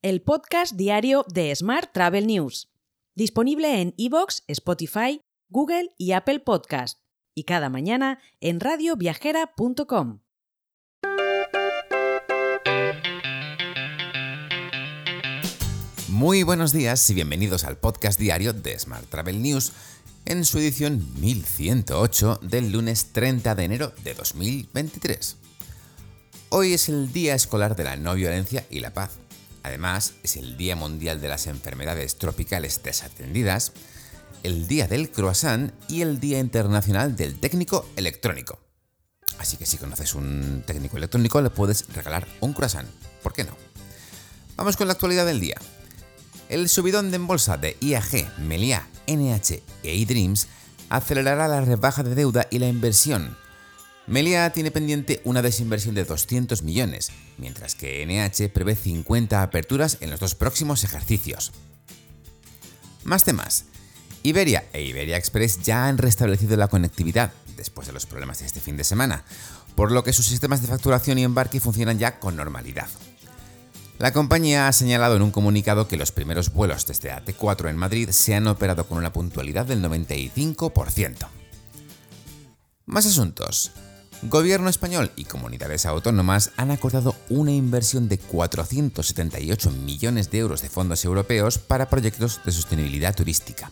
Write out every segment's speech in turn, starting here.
el podcast diario de Smart Travel News, disponible en iVoox, Spotify, Google y Apple Podcast, y cada mañana en radioviajera.com. Muy buenos días y bienvenidos al podcast diario de Smart Travel News en su edición 1108 del lunes 30 de enero de 2023. Hoy es el Día Escolar de la No Violencia y la Paz. Además, es el Día Mundial de las Enfermedades Tropicales Desatendidas, el Día del Croissant y el Día Internacional del Técnico Electrónico. Así que si conoces un técnico electrónico le puedes regalar un croissant. ¿Por qué no? Vamos con la actualidad del día. El subidón de bolsa de IAG, Melia, NH e iDreams acelerará la rebaja de deuda y la inversión Melia tiene pendiente una desinversión de 200 millones, mientras que NH prevé 50 aperturas en los dos próximos ejercicios. Más temas. Iberia e Iberia Express ya han restablecido la conectividad después de los problemas de este fin de semana, por lo que sus sistemas de facturación y embarque funcionan ya con normalidad. La compañía ha señalado en un comunicado que los primeros vuelos desde AT4 en Madrid se han operado con una puntualidad del 95%. Más asuntos. Gobierno español y comunidades autónomas han acordado una inversión de 478 millones de euros de fondos europeos para proyectos de sostenibilidad turística.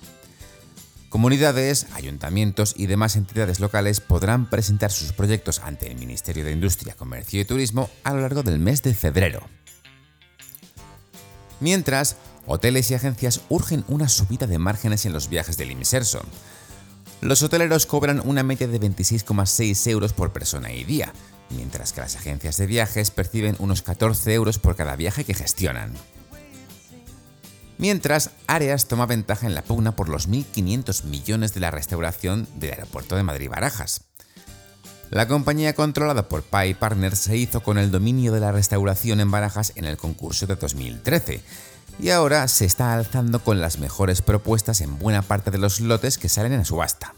Comunidades, ayuntamientos y demás entidades locales podrán presentar sus proyectos ante el Ministerio de Industria, Comercio y Turismo a lo largo del mes de febrero. Mientras, hoteles y agencias urgen una subida de márgenes en los viajes del Inserso. Los hoteleros cobran una media de 26,6 euros por persona y día, mientras que las agencias de viajes perciben unos 14 euros por cada viaje que gestionan. Mientras, Areas toma ventaja en la pugna por los 1.500 millones de la restauración del aeropuerto de Madrid-Barajas. La compañía controlada por Pi Partners se hizo con el dominio de la restauración en Barajas en el concurso de 2013 y ahora se está alzando con las mejores propuestas en buena parte de los lotes que salen en subasta.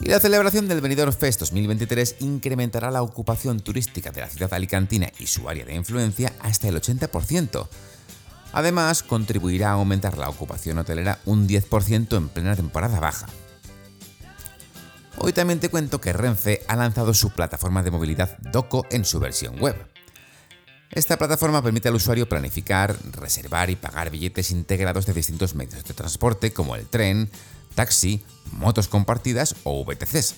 Y la celebración del Benidorm Fest 2023 incrementará la ocupación turística de la ciudad alicantina y su área de influencia hasta el 80%. Además, contribuirá a aumentar la ocupación hotelera un 10% en plena temporada baja. Hoy también te cuento que Renfe ha lanzado su plataforma de movilidad DOCO en su versión web. Esta plataforma permite al usuario planificar, reservar y pagar billetes integrados de distintos medios de transporte como el tren, taxi, motos compartidas o VTCs.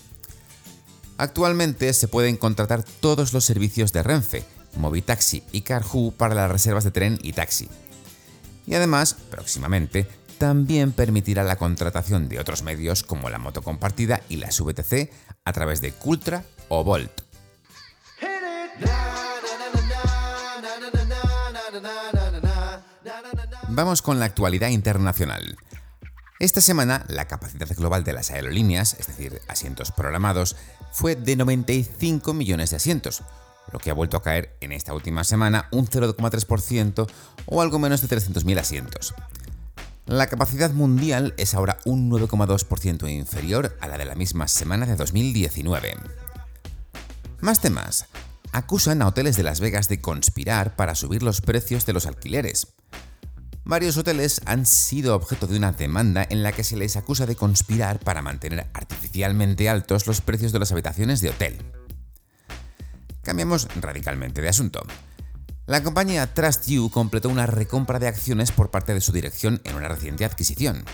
Actualmente se pueden contratar todos los servicios de Renfe, Movitaxi y Carhu para las reservas de tren y taxi. Y además, próximamente, también permitirá la contratación de otros medios como la moto compartida y las VTC a través de Cultra o Volt. Vamos con la actualidad internacional. Esta semana, la capacidad global de las aerolíneas, es decir, asientos programados, fue de 95 millones de asientos, lo que ha vuelto a caer en esta última semana un 0,3% o algo menos de 300.000 asientos. La capacidad mundial es ahora un 9,2% inferior a la de la misma semana de 2019. Más temas. Acusan a hoteles de Las Vegas de conspirar para subir los precios de los alquileres varios hoteles han sido objeto de una demanda en la que se les acusa de conspirar para mantener artificialmente altos los precios de las habitaciones de hotel. Cambiamos radicalmente de asunto. La compañía TrustYou completó una recompra de acciones por parte de su dirección en una reciente adquisición.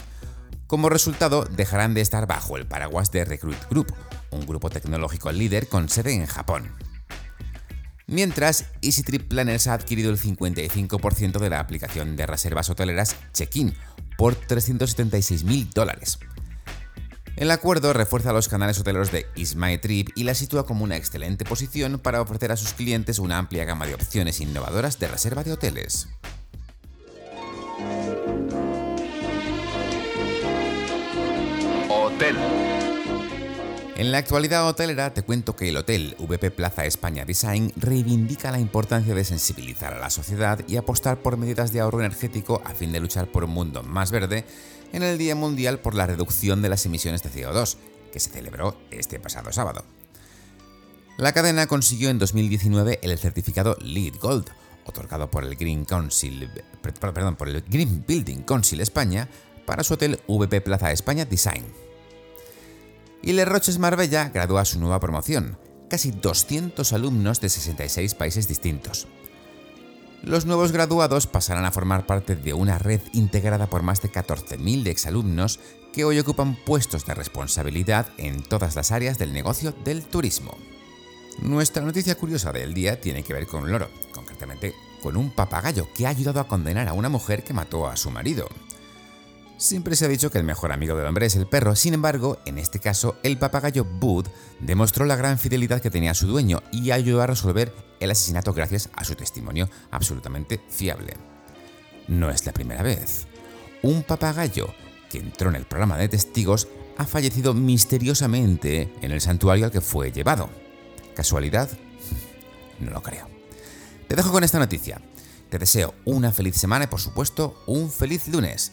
Como resultado, dejarán de estar bajo el paraguas de Recruit Group, un grupo tecnológico líder con sede en Japón. Mientras, Easy Trip Planners ha adquirido el 55% de la aplicación de reservas hoteleras Check-in por 376.000 dólares. El acuerdo refuerza los canales hoteleros de Trip y la sitúa como una excelente posición para ofrecer a sus clientes una amplia gama de opciones innovadoras de reserva de hoteles. Hotel. En la actualidad hotelera te cuento que el hotel VP Plaza España Design reivindica la importancia de sensibilizar a la sociedad y apostar por medidas de ahorro energético a fin de luchar por un mundo más verde en el Día Mundial por la Reducción de las Emisiones de CO2, que se celebró este pasado sábado. La cadena consiguió en 2019 el certificado LEED Gold, otorgado por el Green Council, por el Green Building Council España para su hotel VP Plaza España Design. Y Le Roches Marbella gradúa su nueva promoción, casi 200 alumnos de 66 países distintos. Los nuevos graduados pasarán a formar parte de una red integrada por más de 14.000 exalumnos que hoy ocupan puestos de responsabilidad en todas las áreas del negocio del turismo. Nuestra noticia curiosa del día tiene que ver con un loro, concretamente con un papagayo que ha ayudado a condenar a una mujer que mató a su marido. Siempre se ha dicho que el mejor amigo del hombre es el perro, sin embargo, en este caso, el papagayo Bud demostró la gran fidelidad que tenía a su dueño y ayudó a resolver el asesinato gracias a su testimonio absolutamente fiable. No es la primera vez. Un papagayo que entró en el programa de testigos ha fallecido misteriosamente en el santuario al que fue llevado. ¿Casualidad? No lo creo. Te dejo con esta noticia. Te deseo una feliz semana y por supuesto un feliz lunes.